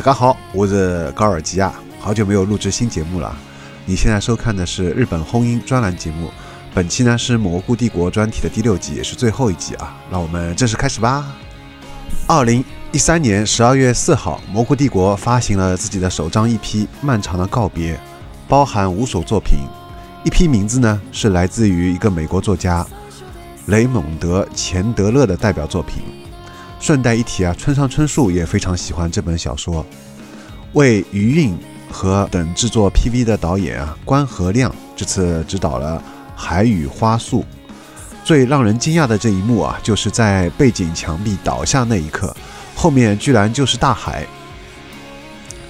大家好，我是高尔基亚，好久没有录制新节目了。你现在收看的是日本轰音专栏节目，本期呢是蘑菇帝国专题的第六集，也是最后一集啊。让我们正式开始吧。二零一三年十二月四号，蘑菇帝国发行了自己的首张 EP《漫长的告别》，包含五首作品。EP 名字呢是来自于一个美国作家雷蒙德·钱德勒的代表作品。顺带一提啊，村上春树也非常喜欢这本小说。为余韵和等制作 PV 的导演啊，关和亮这次指导了《海与花束》。最让人惊讶的这一幕啊，就是在背景墙壁倒下那一刻，后面居然就是大海。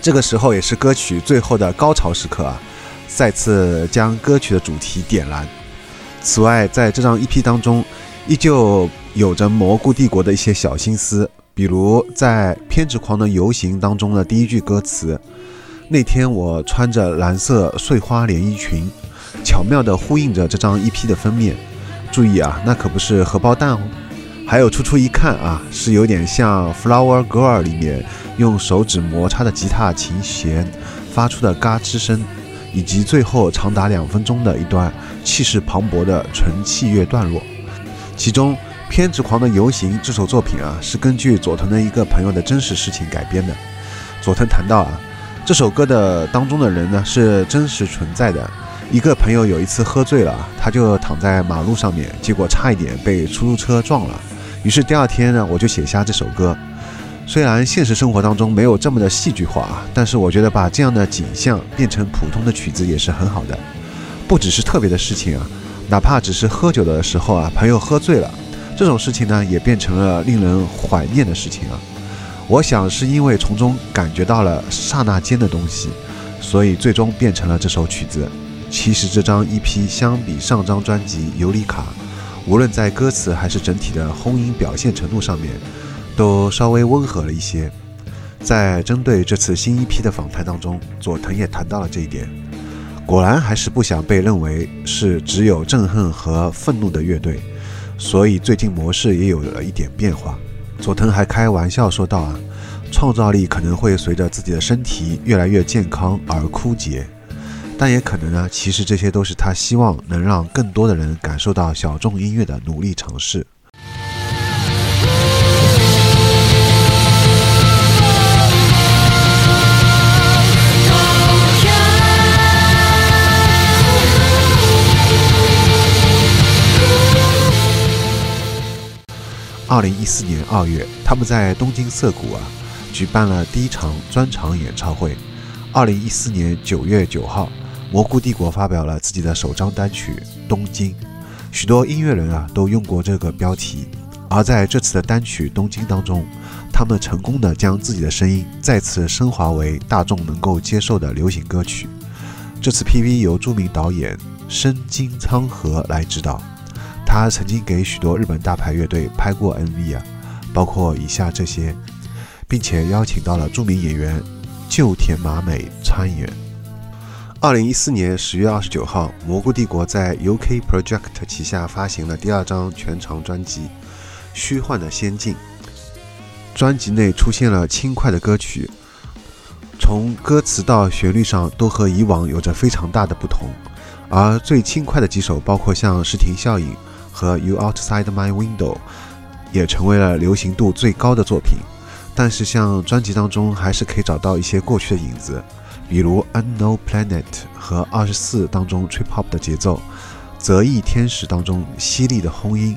这个时候也是歌曲最后的高潮时刻啊，再次将歌曲的主题点燃。此外，在这张 EP 当中，依旧。有着蘑菇帝国的一些小心思，比如在《偏执狂的游行》当中的第一句歌词：“那天我穿着蓝色碎花连衣裙”，巧妙地呼应着这张 EP 的封面。注意啊，那可不是荷包蛋哦。还有初初一看啊，是有点像《Flower Girl》里面用手指摩擦的吉他琴弦发出的嘎吱声，以及最后长达两分钟的一段气势磅礴的纯器乐段落，其中。偏执狂的游行这首作品啊，是根据佐藤的一个朋友的真实事情改编的。佐藤谈到啊，这首歌的当中的人呢是真实存在的。一个朋友有一次喝醉了，他就躺在马路上面，结果差一点被出租车撞了。于是第二天呢，我就写下这首歌。虽然现实生活当中没有这么的戏剧化啊，但是我觉得把这样的景象变成普通的曲子也是很好的。不只是特别的事情啊，哪怕只是喝酒的时候啊，朋友喝醉了。这种事情呢，也变成了令人怀念的事情啊。我想是因为从中感觉到了刹那间的东西，所以最终变成了这首曲子。其实这张 EP 相比上张专辑《尤里卡》，无论在歌词还是整体的轰音表现程度上面，都稍微温和了一些。在针对这次新 EP 的访谈当中，佐藤也谈到了这一点。果然还是不想被认为是只有憎恨和愤怒的乐队。所以最近模式也有了一点变化。佐藤还开玩笑说道：“啊，创造力可能会随着自己的身体越来越健康而枯竭，但也可能呢，其实这些都是他希望能让更多的人感受到小众音乐的努力尝试。”二零一四年二月，他们在东京涩谷啊举办了第一场专场演唱会。二零一四年九月九号，蘑菇帝国发表了自己的首张单曲《东京》，许多音乐人啊都用过这个标题。而在这次的单曲《东京》当中，他们成功的将自己的声音再次升华为大众能够接受的流行歌曲。这次 PV 由著名导演深津昌和来指导。他曾经给许多日本大牌乐队拍过 MV 啊，包括以下这些，并且邀请到了著名演员旧田麻美参演。二零一四年十月二十九号，蘑菇帝国在 UK Project 旗下发行了第二张全长专辑《虚幻的仙境》。专辑内出现了轻快的歌曲，从歌词到旋律上都和以往有着非常大的不同。而最轻快的几首，包括像《视听效应》。和 You Outside My Window 也成为了流行度最高的作品，但是像专辑当中还是可以找到一些过去的影子，比如 Unknown Planet 和二十四当中 Trip Hop 的节奏，泽翼天使当中犀利的轰音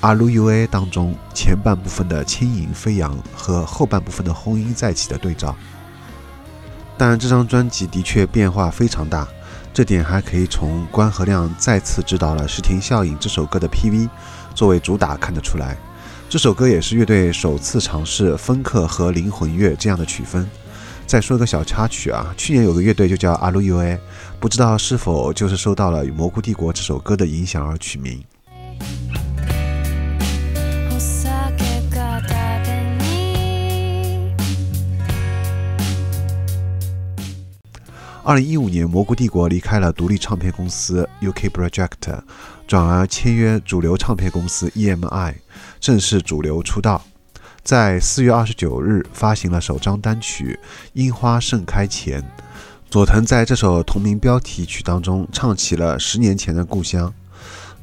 ，RUA 当中前半部分的轻盈飞扬和后半部分的轰音再起的对照。但这张专辑的确变化非常大。这点还可以从关和亮再次执导了《视听效应》这首歌的 PV 作为主打看得出来。这首歌也是乐队首次尝试风克和灵魂乐这样的曲风。再说个小插曲啊，去年有个乐队就叫 RUA，不知道是否就是受到了《蘑菇帝国》这首歌的影响而取名。二零一五年，蘑菇帝国离开了独立唱片公司 UK Project，转而签约主流唱片公司 EMI，正式主流出道。在四月二十九日发行了首张单曲《樱花盛开前》。佐藤在这首同名标题曲当中唱起了十年前的故乡。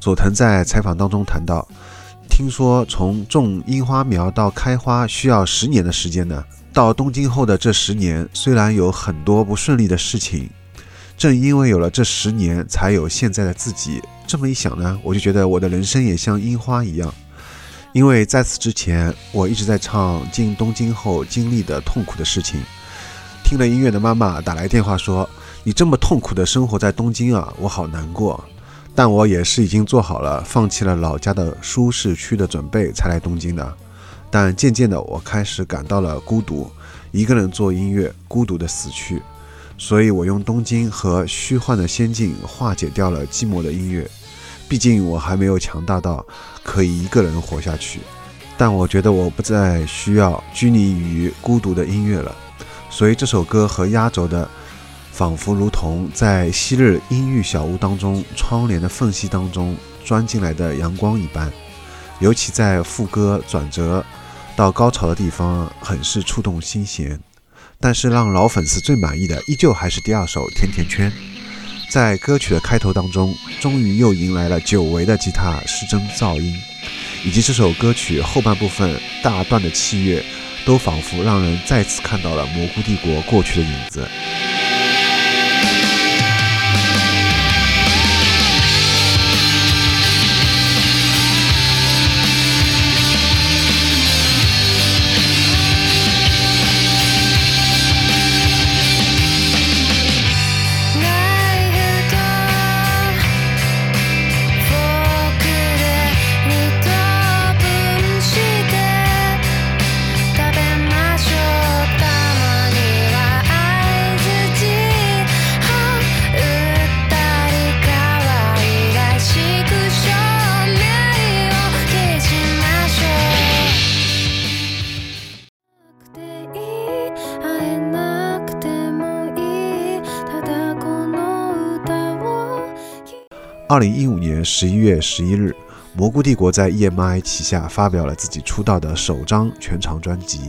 佐藤在采访当中谈到：“听说从种樱花苗到开花需要十年的时间呢。到东京后的这十年，虽然有很多不顺利的事情，正因为有了这十年，才有现在的自己。这么一想呢，我就觉得我的人生也像樱花一样。因为在此之前，我一直在唱进东京后经历的痛苦的事情。”听了音乐的妈妈打来电话说：“你这么痛苦的生活在东京啊，我好难过。”但我也是已经做好了放弃了老家的舒适区的准备才来东京的。但渐渐的，我开始感到了孤独，一个人做音乐，孤独的死去。所以我用东京和虚幻的仙境化解掉了寂寞的音乐。毕竟我还没有强大到可以一个人活下去。但我觉得我不再需要拘泥于孤独的音乐了。所以这首歌和压轴的，仿佛如同在昔日阴郁小屋当中窗帘的缝隙当中钻进来的阳光一般，尤其在副歌转折到高潮的地方，很是触动心弦。但是让老粉丝最满意的，依旧还是第二首《甜甜圈》。在歌曲的开头当中，终于又迎来了久违的吉他失真噪音，以及这首歌曲后半部分大段的器乐。都仿佛让人再次看到了蘑菇帝国过去的影子。二零一五年十一月十一日，蘑菇帝国在 EMI 旗下发表了自己出道的首张全长专辑《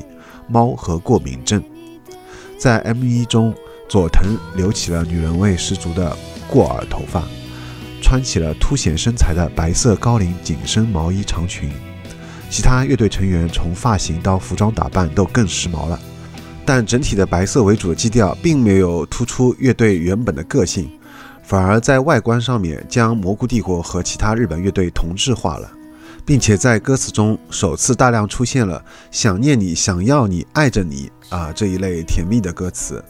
猫和过敏症》。在 MV 中，佐藤留起了女人味十足的过耳头发，穿起了凸显身材的白色高领紧身毛衣长裙。其他乐队成员从发型到服装打扮都更时髦了，但整体的白色为主的基调并没有突出乐队原本的个性。反而在外观上面将蘑菇帝国和其他日本乐队同质化了，并且在歌词中首次大量出现了“想念你，想要你，爱着你”啊这一类甜蜜的歌词。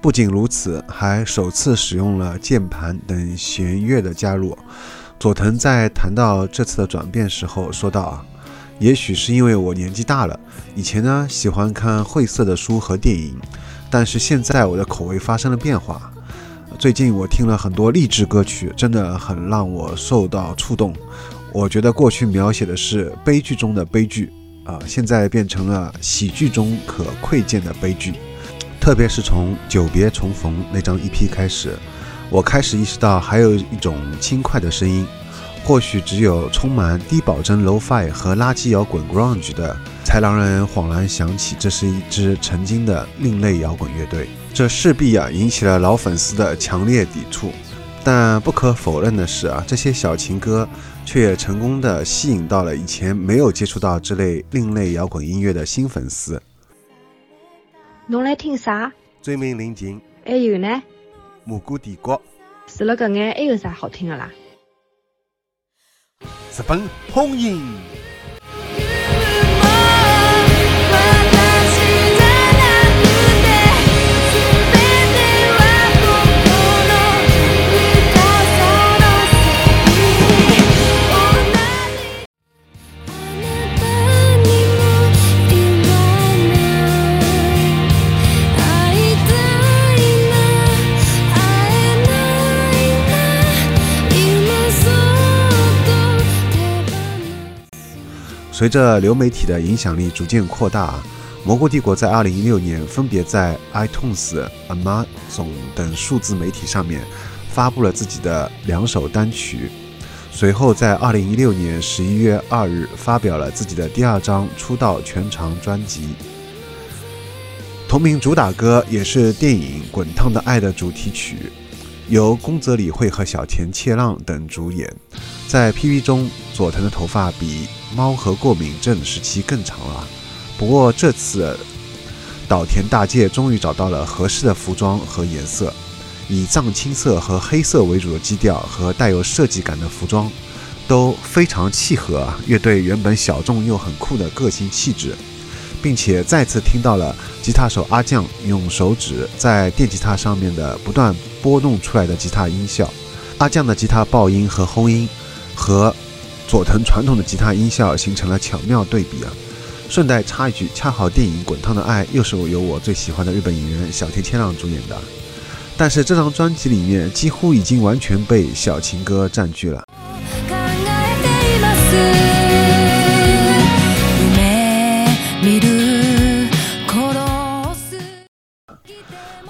不仅如此，还首次使用了键盘等弦乐的加入。佐藤在谈到这次的转变时候说道：“啊，也许是因为我年纪大了，以前呢喜欢看晦涩的书和电影，但是现在我的口味发生了变化。”最近我听了很多励志歌曲，真的很让我受到触动。我觉得过去描写的是悲剧中的悲剧，啊，现在变成了喜剧中可窥见的悲剧。特别是从《久别重逢》那张 EP 开始，我开始意识到还有一种轻快的声音，或许只有充满低保真 Lo-Fi 和垃圾摇滚 Grunge 的，才让人恍然想起这是一支曾经的另类摇滚乐队。这势必啊引起了老粉丝的强烈抵触，但不可否认的是啊，这些小情歌却也成功的吸引到了以前没有接触到这类另类摇滚音乐的新粉丝。侬来听啥？追名林檎。还有呢？蘑菇帝国。除了搿眼，还有啥好听的啦？日本红印。随着流媒体的影响力逐渐扩大，蘑菇帝国在2016年分别在 iTunes、Amazon 等数字媒体上面发布了自己的两首单曲。随后在二零一六年十一月二日发表了自己的第二张出道全长专辑。同名主打歌也是电影《滚烫的爱》的主题曲，由宫泽理惠和小田切让等主演。在 PV 中，佐藤的头发比猫和过敏症时期更长了。不过这次，岛田大介终于找到了合适的服装和颜色，以藏青色和黑色为主的基调和带有设计感的服装，都非常契合乐队原本小众又很酷的个性气质。并且再次听到了吉他手阿酱用手指在电吉他上面的不断拨弄出来的吉他音效。阿酱的吉他爆音和轰音，和佐藤传统的吉他音效形成了巧妙对比啊！顺带插一句，恰好电影《滚烫的爱》又是由我最喜欢的日本演员小田切让主演的，但是这张专辑里面几乎已经完全被小情歌占据了。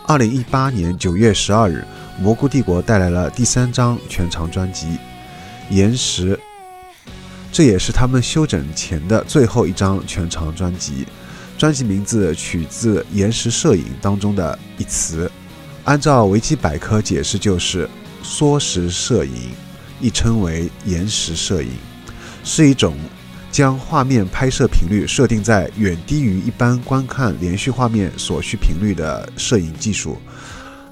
二零一八年九月十二日，蘑菇帝国带来了第三张全长专辑《岩石》，这也是他们休整前的最后一张全长专辑。专辑名字取自《岩石摄影》当中的一词，按照维基百科解释就是“缩时摄影”，亦称为“延时摄影”，是一种。将画面拍摄频率设定在远低于一般观看连续画面所需频率的摄影技术，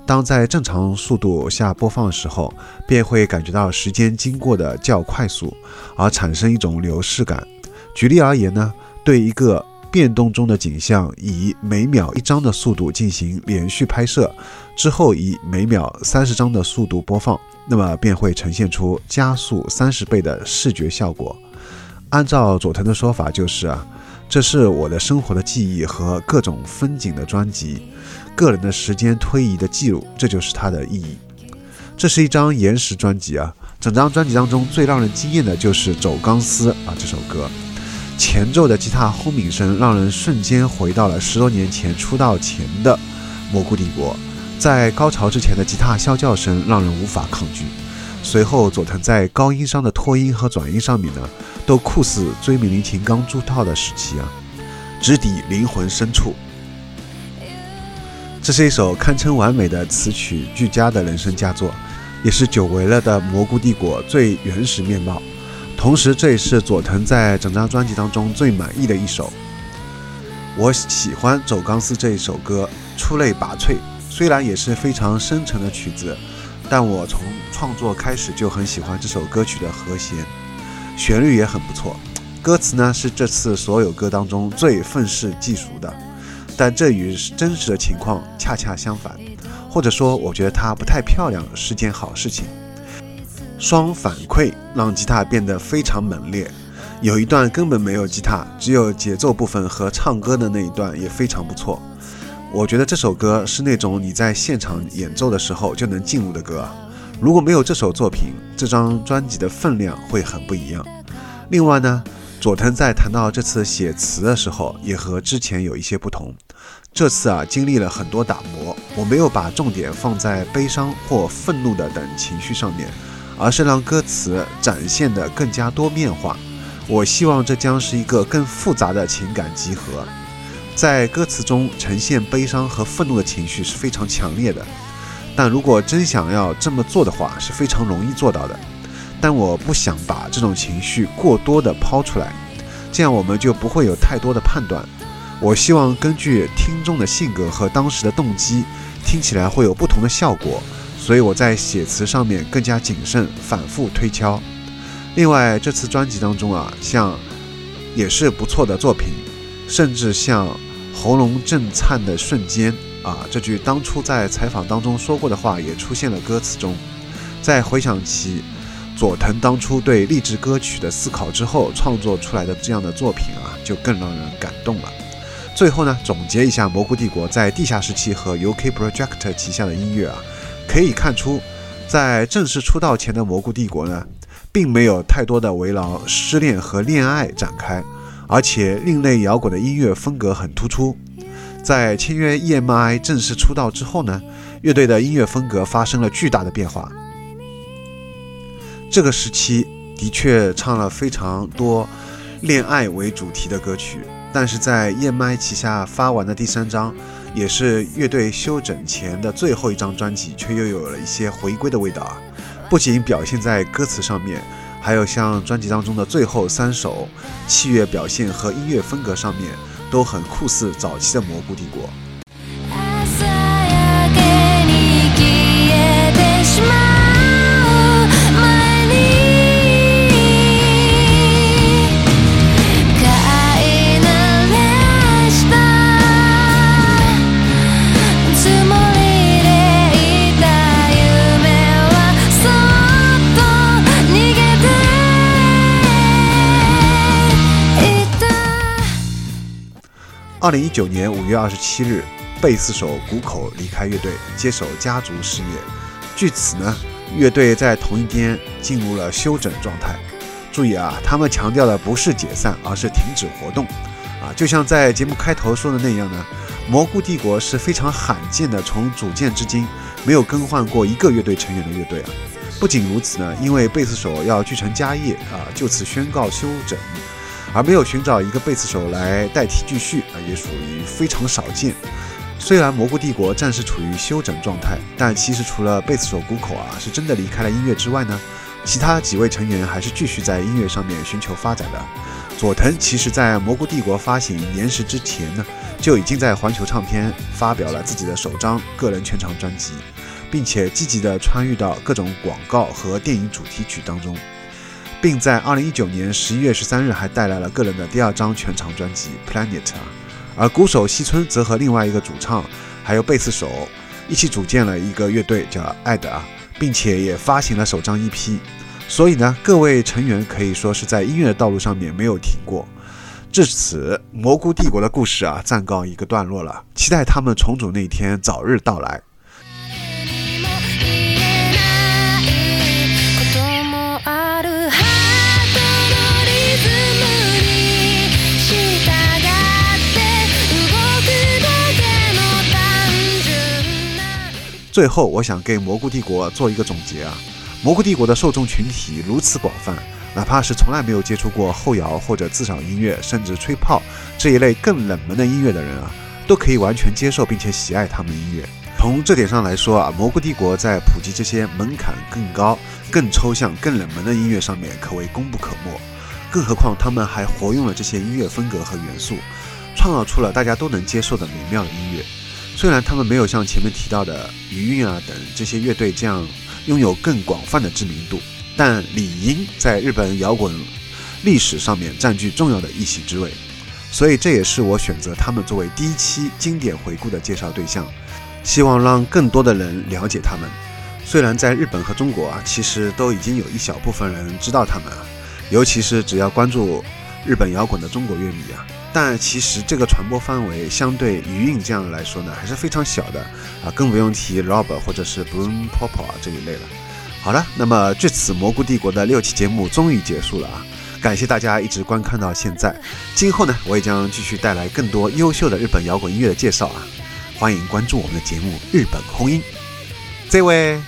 当在正常速度下播放的时候，便会感觉到时间经过的较快速，而产生一种流逝感。举例而言呢，对一个变动中的景象，以每秒一张的速度进行连续拍摄，之后以每秒三十张的速度播放，那么便会呈现出加速三十倍的视觉效果。按照佐藤的说法，就是啊，这是我的生活的记忆和各种风景的专辑，个人的时间推移的记录，这就是它的意义。这是一张岩石专辑啊，整张专辑当中最让人惊艳的就是《走钢丝》啊这首歌，前奏的吉他轰鸣声让人瞬间回到了十多年前出道前的蘑菇帝国，在高潮之前的吉他啸叫声让人无法抗拒。随后，佐藤在高音上的拖音和转音上面呢，都酷似追名林檎刚出道的时期啊，直抵灵魂深处。这是一首堪称完美的词曲俱佳的人生佳作，也是久违了的蘑菇帝国最原始面貌。同时，这也是佐藤在整张专辑当中最满意的一首。我喜欢《走钢丝》这一首歌，出类拔萃。虽然也是非常深沉的曲子。但我从创作开始就很喜欢这首歌曲的和弦，旋律也很不错。歌词呢是这次所有歌当中最愤世嫉俗的，但这与真实的情况恰恰相反，或者说我觉得它不太漂亮是件好事情。双反馈让吉他变得非常猛烈，有一段根本没有吉他，只有节奏部分和唱歌的那一段也非常不错。我觉得这首歌是那种你在现场演奏的时候就能进入的歌。如果没有这首作品，这张专辑的分量会很不一样。另外呢，佐藤在谈到这次写词的时候，也和之前有一些不同。这次啊，经历了很多打磨，我没有把重点放在悲伤或愤怒的等情绪上面，而是让歌词展现的更加多面化。我希望这将是一个更复杂的情感集合。在歌词中呈现悲伤和愤怒的情绪是非常强烈的，但如果真想要这么做的话，是非常容易做到的。但我不想把这种情绪过多的抛出来，这样我们就不会有太多的判断。我希望根据听众的性格和当时的动机，听起来会有不同的效果。所以我在写词上面更加谨慎，反复推敲。另外，这次专辑当中啊，像也是不错的作品，甚至像。喉咙震颤的瞬间啊，这句当初在采访当中说过的话也出现了歌词中。在回想起佐藤当初对励志歌曲的思考之后，创作出来的这样的作品啊，就更让人感动了。最后呢，总结一下蘑菇帝国在地下时期和 UK Project 旗下的音乐啊，可以看出，在正式出道前的蘑菇帝国呢，并没有太多的围绕失恋和恋爱展开。而且另类摇滚的音乐风格很突出。在签约 EMI 正式出道之后呢，乐队的音乐风格发生了巨大的变化。这个时期的确唱了非常多恋爱为主题的歌曲，但是在燕麦旗下发完的第三张，也是乐队休整前的最后一张专辑，却又有了一些回归的味道啊！不仅表现在歌词上面，还有像专辑当中的最后三首，器乐表现和音乐风格上面都很酷似早期的蘑菇帝国。二零一九年五月二十七日，贝斯手谷口离开乐队，接手家族事业。据此呢，乐队在同一天进入了休整状态。注意啊，他们强调的不是解散，而是停止活动。啊，就像在节目开头说的那样呢，蘑菇帝国是非常罕见的，从组建至今没有更换过一个乐队成员的乐队啊。不仅如此呢，因为贝斯手要继承家业啊，就此宣告休整。而没有寻找一个贝斯手来代替继续啊，也属于非常少见。虽然蘑菇帝国暂时处于休整状态，但其实除了贝斯手谷口啊是真的离开了音乐之外呢，其他几位成员还是继续在音乐上面寻求发展的。佐藤其实在蘑菇帝国发行《年时》之前呢，就已经在环球唱片发表了自己的首张个人全长专辑，并且积极的参与到各种广告和电影主题曲当中。并在二零一九年十一月十三日还带来了个人的第二张全长专辑《Planet》，而鼓手西村则和另外一个主唱还有贝斯手一起组建了一个乐队叫艾德啊，并且也发行了首张 EP。所以呢，各位成员可以说是在音乐的道路上面没有停过。至此，蘑菇帝国的故事啊暂告一个段落了，期待他们重组那一天早日到来。最后，我想给蘑菇帝国做一个总结啊！蘑菇帝国的受众群体如此广泛，哪怕是从来没有接触过后摇或者自赏音乐，甚至吹泡这一类更冷门的音乐的人啊，都可以完全接受并且喜爱他们的音乐。从这点上来说啊，蘑菇帝国在普及这些门槛更高、更抽象、更冷门的音乐上面可谓功不可没。更何况他们还活用了这些音乐风格和元素，创造出了大家都能接受的美妙的音乐。虽然他们没有像前面提到的余韵啊等这些乐队这样拥有更广泛的知名度，但理应在日本摇滚历史上面占据重要的一席之位。所以这也是我选择他们作为第一期经典回顾的介绍对象，希望让更多的人了解他们。虽然在日本和中国啊，其实都已经有一小部分人知道他们啊，尤其是只要关注日本摇滚的中国乐迷啊。但其实这个传播范围相对余韵这样来说呢，还是非常小的啊，更不用提 Rob 或者是 Broom Pop 啊这一类了。好了，那么至此蘑菇帝国的六期节目终于结束了啊，感谢大家一直观看到现在。今后呢，我也将继续带来更多优秀的日本摇滚音乐的介绍啊，欢迎关注我们的节目《日本空音》。这位。